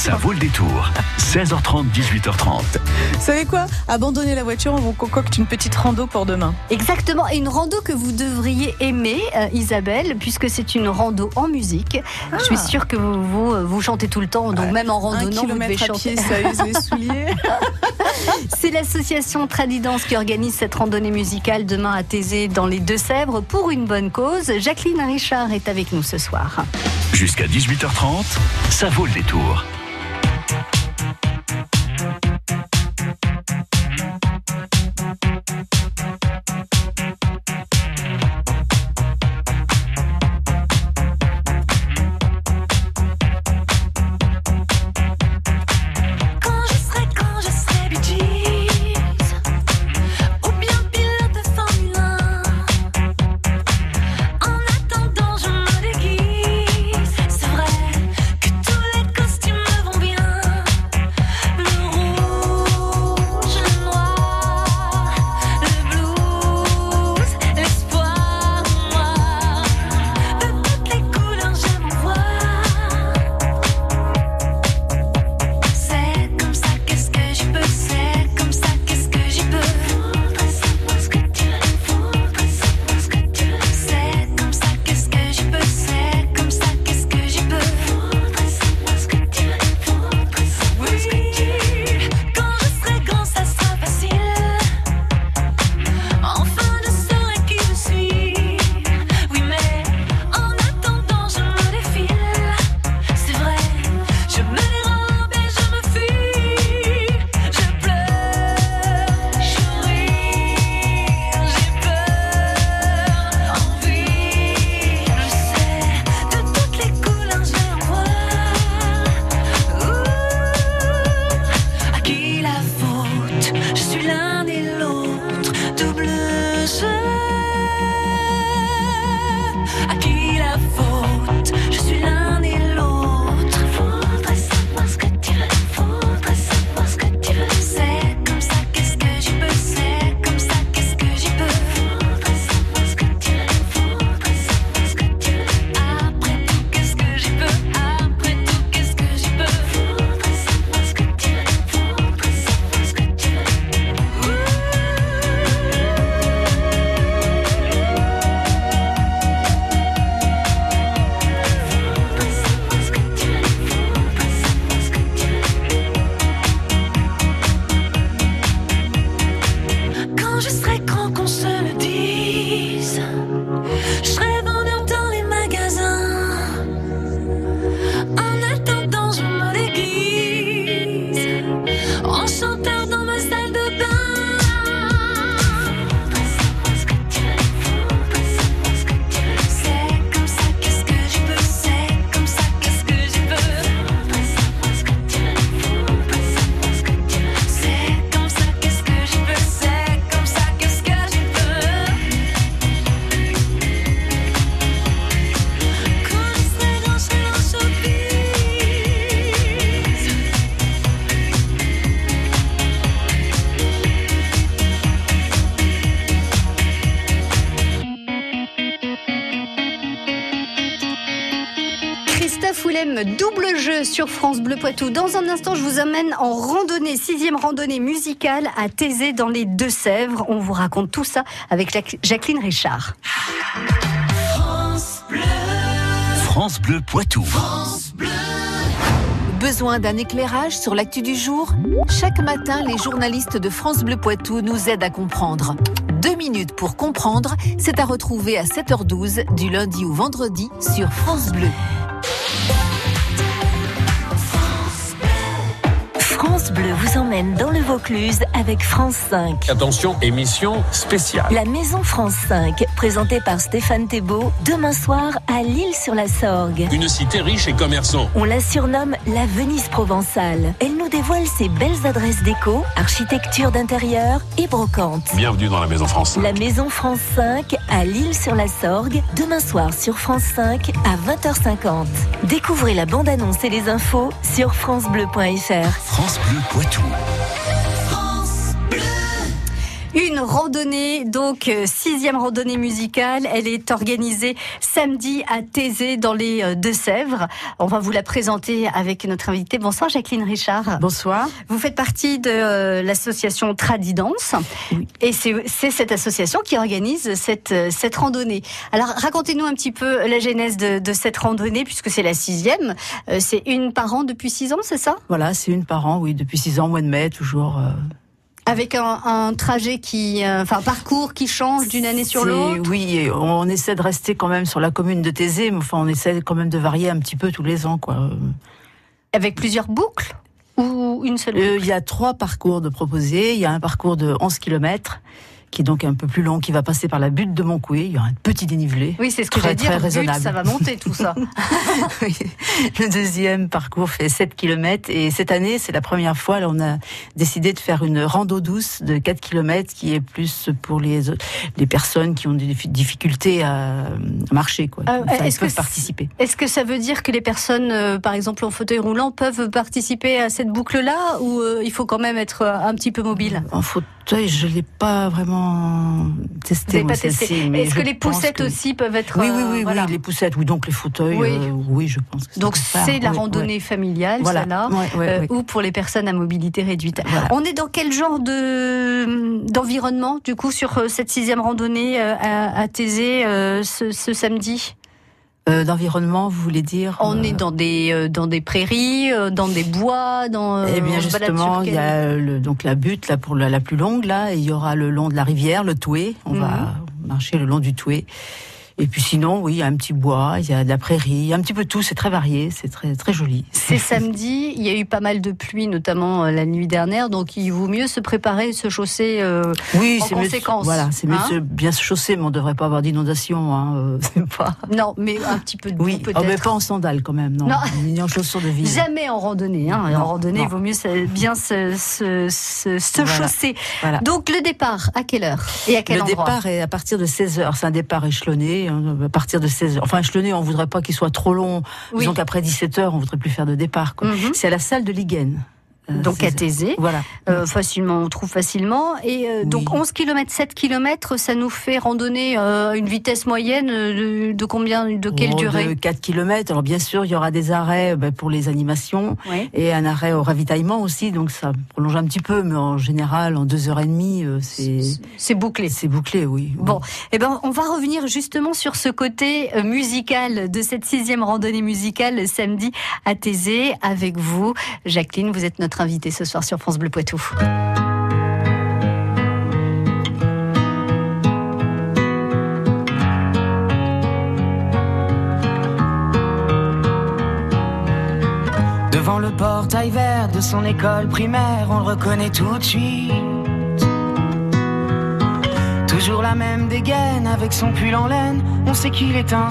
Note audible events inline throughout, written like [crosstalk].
Ça vaut le détour. 16h30, 18h30. Vous savez quoi? Abandonnez la voiture, on vous concocte une petite rando pour demain. Exactement, et une rando que vous devriez aimer, euh, Isabelle, puisque c'est une rando en musique. Je suis sûre que vous, vous, euh, vous chantez tout le temps, donc même en Un randonnant, vous devez kilomètre à chanter. pied, ça use les souliers. [laughs] C'est l'association Tradidance qui organise cette randonnée musicale demain à Thésée dans les Deux-Sèvres pour une bonne cause. Jacqueline Richard est avec nous ce soir. Jusqu'à 18h30, ça vaut le détour. Double jeu sur France Bleu Poitou. Dans un instant, je vous amène en randonnée, sixième randonnée musicale à Thésée dans les Deux-Sèvres. On vous raconte tout ça avec Jac- Jacqueline Richard. France Bleu Poitou. Besoin d'un éclairage sur l'actu du jour? Chaque matin, les journalistes de France Bleu Poitou nous aident à comprendre. Deux minutes pour comprendre, c'est à retrouver à 7h12 du lundi au vendredi sur France Bleu. France Bleu vous emmène dans le Vaucluse avec France 5. Attention, émission spéciale. La Maison France 5, présentée par Stéphane Thébault, demain soir à Lille-sur-la-Sorgue. Une cité riche et commerçant. On la surnomme la Venise provençale. Elle nous dévoile ses belles adresses déco, architecture d'intérieur et brocante. Bienvenue dans la Maison France. La Maison France 5 à Lille-sur-la-Sorgue, demain soir sur France 5 à 20h50. Découvrez la bande-annonce et les infos sur francebleu.fr. France Bleu Poitou. Une randonnée, donc euh, sixième randonnée musicale. Elle est organisée samedi à Thésée dans les euh, Deux-Sèvres. On va vous la présenter avec notre invitée. Bonsoir Jacqueline Richard. Bonsoir. Vous faites partie de euh, l'association Tradidance et c'est cette association qui organise cette, cette randonnée. Alors racontez-nous un petit peu la genèse de, de cette randonnée puisque c'est la sixième. Euh, c'est une par an depuis six ans, c'est ça? Voilà, c'est une par an, oui, depuis 6 ans, mois de mai, toujours. euh, Avec un, un trajet qui, euh, enfin parcours qui change d'une année sur l'autre? Oui, on essaie de rester quand même sur la commune de Thésée, mais enfin, on essaie quand même de varier un petit peu tous les ans, quoi. Avec plusieurs boucles ou une seule Euh, boucle? Il y a trois parcours de proposés. Il y a un parcours de 11 km, qui est donc un peu plus long, qui va passer par la butte de Montcoué. Il y a un petit dénivelé. Oui, c'est ce que Très, j'allais dire. très raisonnable. ça va monter tout ça. [laughs] Oui. Le deuxième parcours fait 7 km et cette année, c'est la première fois, là, on a décidé de faire une rando douce de 4 km qui est plus pour les, les personnes qui ont des diffi- difficultés à, à marcher. Quoi. Ah, Enfin, est-ce que participer. Est-ce que ça veut dire que les personnes, euh, par exemple en fauteuil roulant, peuvent participer à cette boucle-là ou euh, il faut quand même être euh, un petit peu mobile? En fauteuil, je l'ai pas vraiment testé. pas testé. celle-ci, mais Est-ce que les poussettes que- aussi peuvent être Oui, oui, euh, oui, voilà. oui, les poussettes, oui, donc les fauteuils, Oui. euh, oui, je pense que Donc faire, c'est la oui, randonnée familiale, Voilà. celle-là, euh, ou pour les personnes à mobilité réduite. Voilà. On est dans quel genre de d'environnement du coup sur cette sixième randonnée à, à Thésée ce, ce samedi? Euh, D'environnement, vous voulez dire On euh, est dans des euh, dans des prairies, euh, dans des bois, dans. Eh bien justement, il y a le, donc la butte là pour la, la plus longue là, et il y aura le long de la rivière, le Toué. On Mhm. va marcher le long du Toué. Et puis sinon, oui, il y a un petit bois, il y a de la prairie, un petit peu tout. C'est très varié, c'est très très joli. C'est [laughs] samedi, il y a eu pas mal de pluie, notamment euh, la nuit dernière, donc il vaut mieux se préparer, se chausser. euh, Oui, En c'est mieux. conséquence, Voilà, c'est mieux hein bien se chausser, mais on devrait pas avoir d'inondation. Hein, euh, [laughs] pas. Non, mais un petit peu de boue Oui, peut-être. oh, mais pas en sandales quand même, non. Non. En chaussures de ville. Jamais en randonnée. Hein. Non, en randonnée, non. il vaut mieux bien se, se, se, se Voilà. chausser. Voilà. Donc le départ, à quelle heure et à quel le endroit départ est à partir de 16h. C'est un départ échelonné. Hein, À partir de 16h. Enfin, échelonné, on voudrait pas qu'il soit trop long. Oui. Disons qu'après 17h, on voudrait plus faire de départ. Mhm. C'est à la salle de Liguen. Euh, Donc à Thésée. Voilà. Euh, facilement, on trouve facilement. Et euh, donc Oui. 11 km, 7 km, ça nous fait randonner euh, une vitesse moyenne de, de combien, de quelle Oh, durée? De 4 km. Alors bien sûr, il y aura des arrêts ben, pour les animations Oui. et un arrêt au ravitaillement aussi. Donc ça prolonge un petit peu, mais en général, en 2h30, euh, c'est C'est bouclé. c'est bouclé, oui. oui. Bon, eh ben, on va revenir justement sur ce côté musical de cette sixième randonnée musicale le samedi à Thésée avec vous. Jacqueline, vous êtes notre invitée ce soir sur France Bleu Poitou. Devant le portail vert de son école primaire, on le reconnaît tout de suite. Toujours la même dégaine avec son pull en laine, on sait qu'il est un.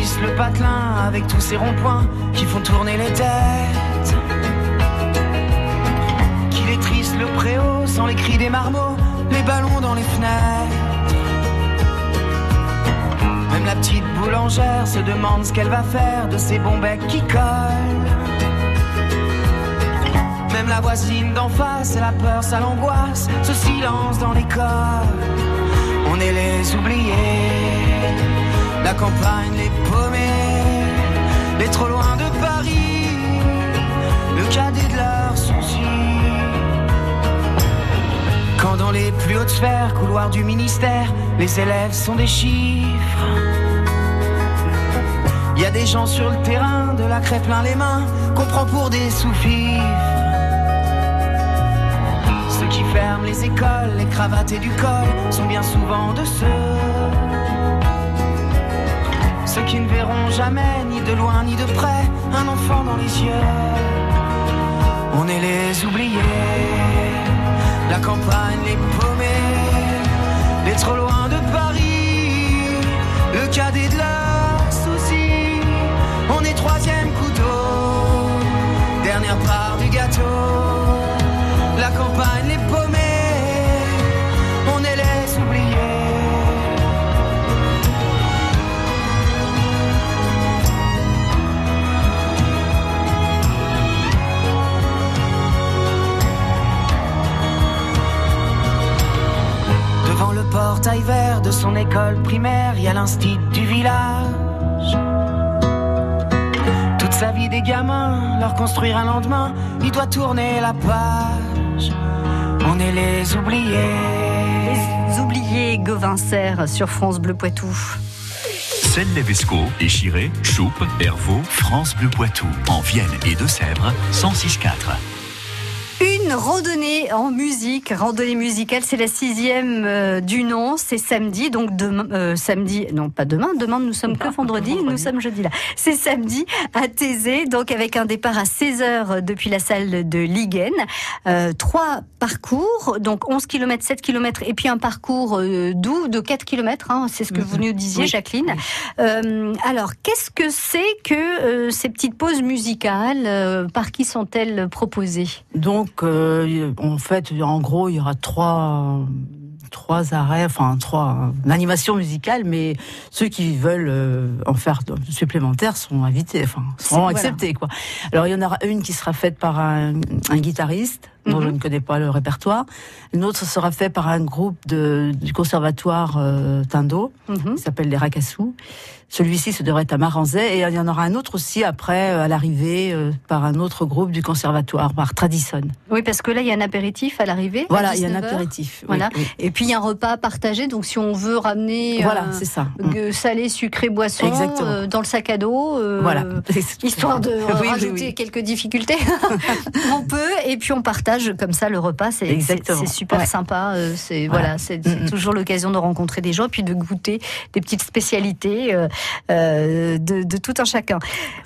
Le patelin avec tous ces ronds-points qui font tourner les têtes. Qu'il est triste le préau sans les cris des marmots, les ballons dans les fenêtres. Même la petite boulangère se demande ce qu'elle va faire de ces bons becs qui collent. Même la voisine d'en face, elle a peur, ça l'angoisse, ce silence dans l'école. On est les oubliés, la campagne, les paumés, les trop loin de Paris, le cadet de leurs soucis. Quand dans les plus hautes sphères, couloirs du ministère, les élèves sont des chiffres. Il y a des gens sur le terrain, de la craie plein les mains, qu'on prend pour des sous-fifres. Ceux qui ferment les écoles, les cravates et du col, sont bien souvent de ceux. Qui ne verront jamais, ni de loin ni de près, un enfant dans les yeux. On est les oubliés, la campagne, les paumés, les trop loin de Paris, le cadet de leurs soucis. On est troisième couteau, dernière part du gâteau. Portail vert de son école primaire, il y a l'instit du village. Toute sa vie des gamins, leur construire un lendemain, il doit tourner la page. On est les oubliés. Les oubliés Govincer sur France Bleu Poitou. Celle Levesco, Échiré, Choupe, Hervaux, France Bleu Poitou. En Vienne et Deux-Sèvres, 106.4. Une randonnée en musique, randonnée musicale, c'est la sixième euh, du nom, c'est samedi, donc demain, euh, samedi, non pas demain, demain nous sommes que vendredi, nous sommes jeudi là. C'est samedi à Thésée, donc avec un départ à 16h depuis la salle de Liguen. Euh, trois parcours, donc 11 km, 7 km et puis un parcours euh, doux de 4 km, hein, c'est ce que vous nous disiez Oui. Jacqueline. Alors, qu'est-ce que c'est que ces petites pauses musicales Par qui sont-elles proposées? Donc, euh, en fait, en gros, il y aura trois, trois arrêts, enfin trois euh, animations musicales, mais ceux qui veulent euh, en faire de- supplémentaires sont invités, enfin, seront voilà. acceptés, quoi. Alors, il y en aura une qui sera faite par un, un guitariste, dont Mhm. je ne connais pas le répertoire. Une autre sera faite par un groupe de, du conservatoire euh, Tindo, Mhm. qui s'appelle les Racassous. Celui-ci, ce devrait être à Maranzais. Et il y en aura un autre aussi après, euh, à l'arrivée, euh, par un autre groupe du conservatoire, par Tradison. Oui, parce que là, il y a un apéritif à l'arrivée. Voilà, il y a un 19 heures. apéritif. Voilà. oui. Et puis, il y a un repas partagé. Donc, si on veut ramener Voilà, euh, c'est ça. Euh, salé, sucré, boisson euh, dans le sac à dos, euh, Voilà. histoire de [laughs] Oui, rajouter quelques difficultés, [laughs] on peut. Et puis, on partage comme ça le repas. C'est super Ouais. sympa. euh, C'est Voilà. voilà, c'est toujours l'occasion de rencontrer des gens et puis de goûter des petites spécialités euh, euh, de, de tout un chacun.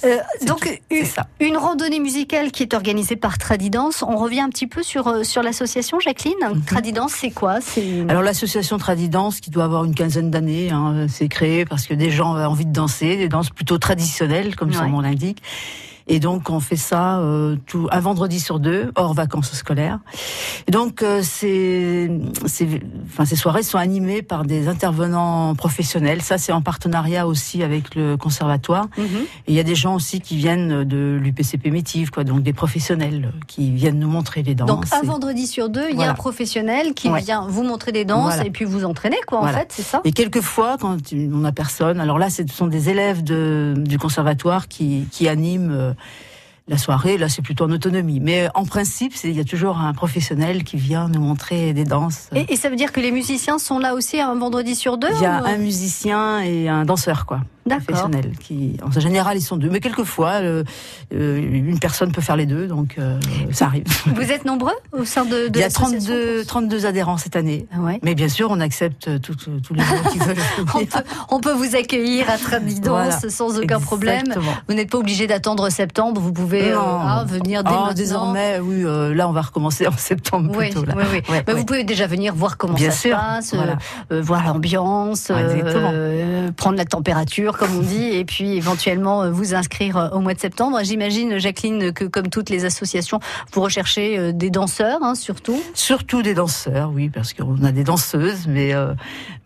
Euh, donc, tout- une, c'est ça. une randonnée musicale qui est organisée par Tradidance. On revient un petit peu sur, sur l'association, Jacqueline. Tradidance, c'est quoi? Alors l'association Tradidance, qui doit avoir une quinzaine d'années, hein, c'est créé parce que des gens avaient envie de danser, des danses plutôt traditionnelles, comme son nom l'indique. Et donc on fait ça euh, tout un vendredi sur deux, hors vacances scolaires. Et donc euh, ces, ces, enfin, ces soirées sont animées par des intervenants professionnels. Ça c'est en partenariat aussi avec le conservatoire. Mhm. Et il y a des gens aussi qui viennent de l'UPCP Métive, quoi, donc des professionnels qui viennent nous montrer les danses. Donc un Et- vendredi sur deux, il y a un professionnel qui Ouais. vient vous montrer des danses Voilà. et puis vous entraîner, quoi, en fait, c'est ça? Et quelquefois, quand on n'a personne, alors là, ce sont des élèves de, du conservatoire qui, qui animent euh, la soirée. Là, c'est plutôt en autonomie. Mais en principe, il y a toujours un professionnel qui vient nous montrer des danses. et, et ça veut dire que les musiciens sont là aussi un vendredi sur deux il y a ou- un musicien et un danseur, quoi. D'accord. Professionnel. Qui, en général, ils sont deux. Mais quelquefois, euh, euh, une personne peut faire les deux, donc euh, ça arrive. [laughs] Vous êtes nombreux au sein de, de il y a l'association 32, 32 adhérents cette année. Ah ouais. Mais bien sûr, on accepte tous les gens qui veulent. [laughs] On peut, on peut vous accueillir à Tradidance Voilà. sans aucun problème. Vous n'êtes pas obligé d'attendre septembre, vous pouvez euh, ah, venir dès Ah, maintenant. désormais, oui, là, on va recommencer en [laughs] septembre Oui, plutôt. Là. oui, oui. Ouais, vous pouvez déjà venir voir comment Bien ça sûr, se passe, voilà. voir l'ambiance, prendre la température, comme on dit, et puis éventuellement euh, vous inscrire euh, au mois de septembre. J'imagine, Jacqueline, que comme toutes les associations, vous recherchez euh, des danseurs, hein, surtout. Surtout des danseurs, oui, parce qu'on a des danseuses, mais euh,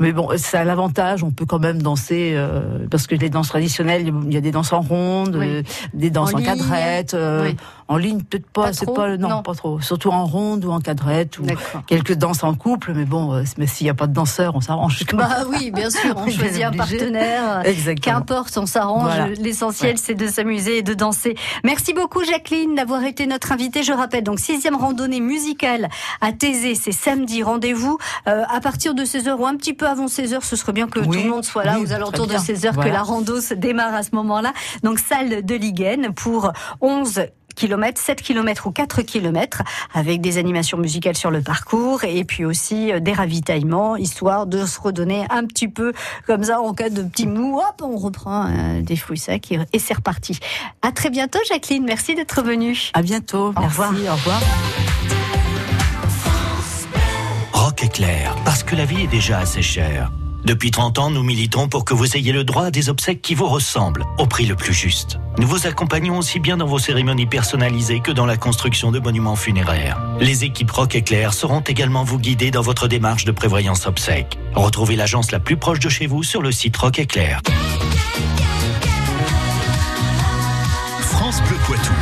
mais bon, ça a l'avantage, on peut quand même danser euh, parce que les danses traditionnelles, il y a des danses en ronde, Oui. euh, des danses En en, cadrette. Oui. En ligne, peut-être pas. Pas C'est pas non, Non. pas trop. Surtout en ronde ou en cadrette ou quelques danses en couple. Mais bon, euh, mais s'il n'y a pas de danseur, on s'arrange. Bah oui, bien sûr, on [laughs] choisit un partenaire. Exactement. Qu'importe, on s'arrange. Voilà. L'essentiel, Ouais. c'est de s'amuser et de danser. Merci beaucoup, Jacqueline, d'avoir été notre invitée. Je rappelle, donc, sixième randonnée musicale à Thésée, c'est samedi. Rendez-vous euh, à partir de 16h ou un petit peu avant 16h. Ce serait bien que Oui, tout le monde soit là oui, aux alentours de très bien. 16h, que la rando se démarre à ce moment-là. Donc, salle de Liguen pour 11 kilomètres, 7 km ou 4 km avec des animations musicales sur le parcours et puis aussi euh, des ravitaillements histoire de se redonner un petit peu comme ça en cas de petit mou hop on reprend euh, des fruits secs et, et c'est reparti. À très bientôt Jacqueline, merci d'être venue. À bientôt. Au Merci. revoir. Au revoir. Rock éclair, parce que la vie est déjà assez chère. Depuis 30 ans, nous militons pour que vous ayez le droit à des obsèques qui vous ressemblent, au prix le plus juste. Nous vous accompagnons aussi bien dans vos cérémonies personnalisées que dans la construction de monuments funéraires. Les équipes Rock Éclair seront également vous guider dans votre démarche de prévoyance obsèques. Retrouvez l'agence la plus proche de chez vous sur le site Rock Éclair. France Bleu Poitou.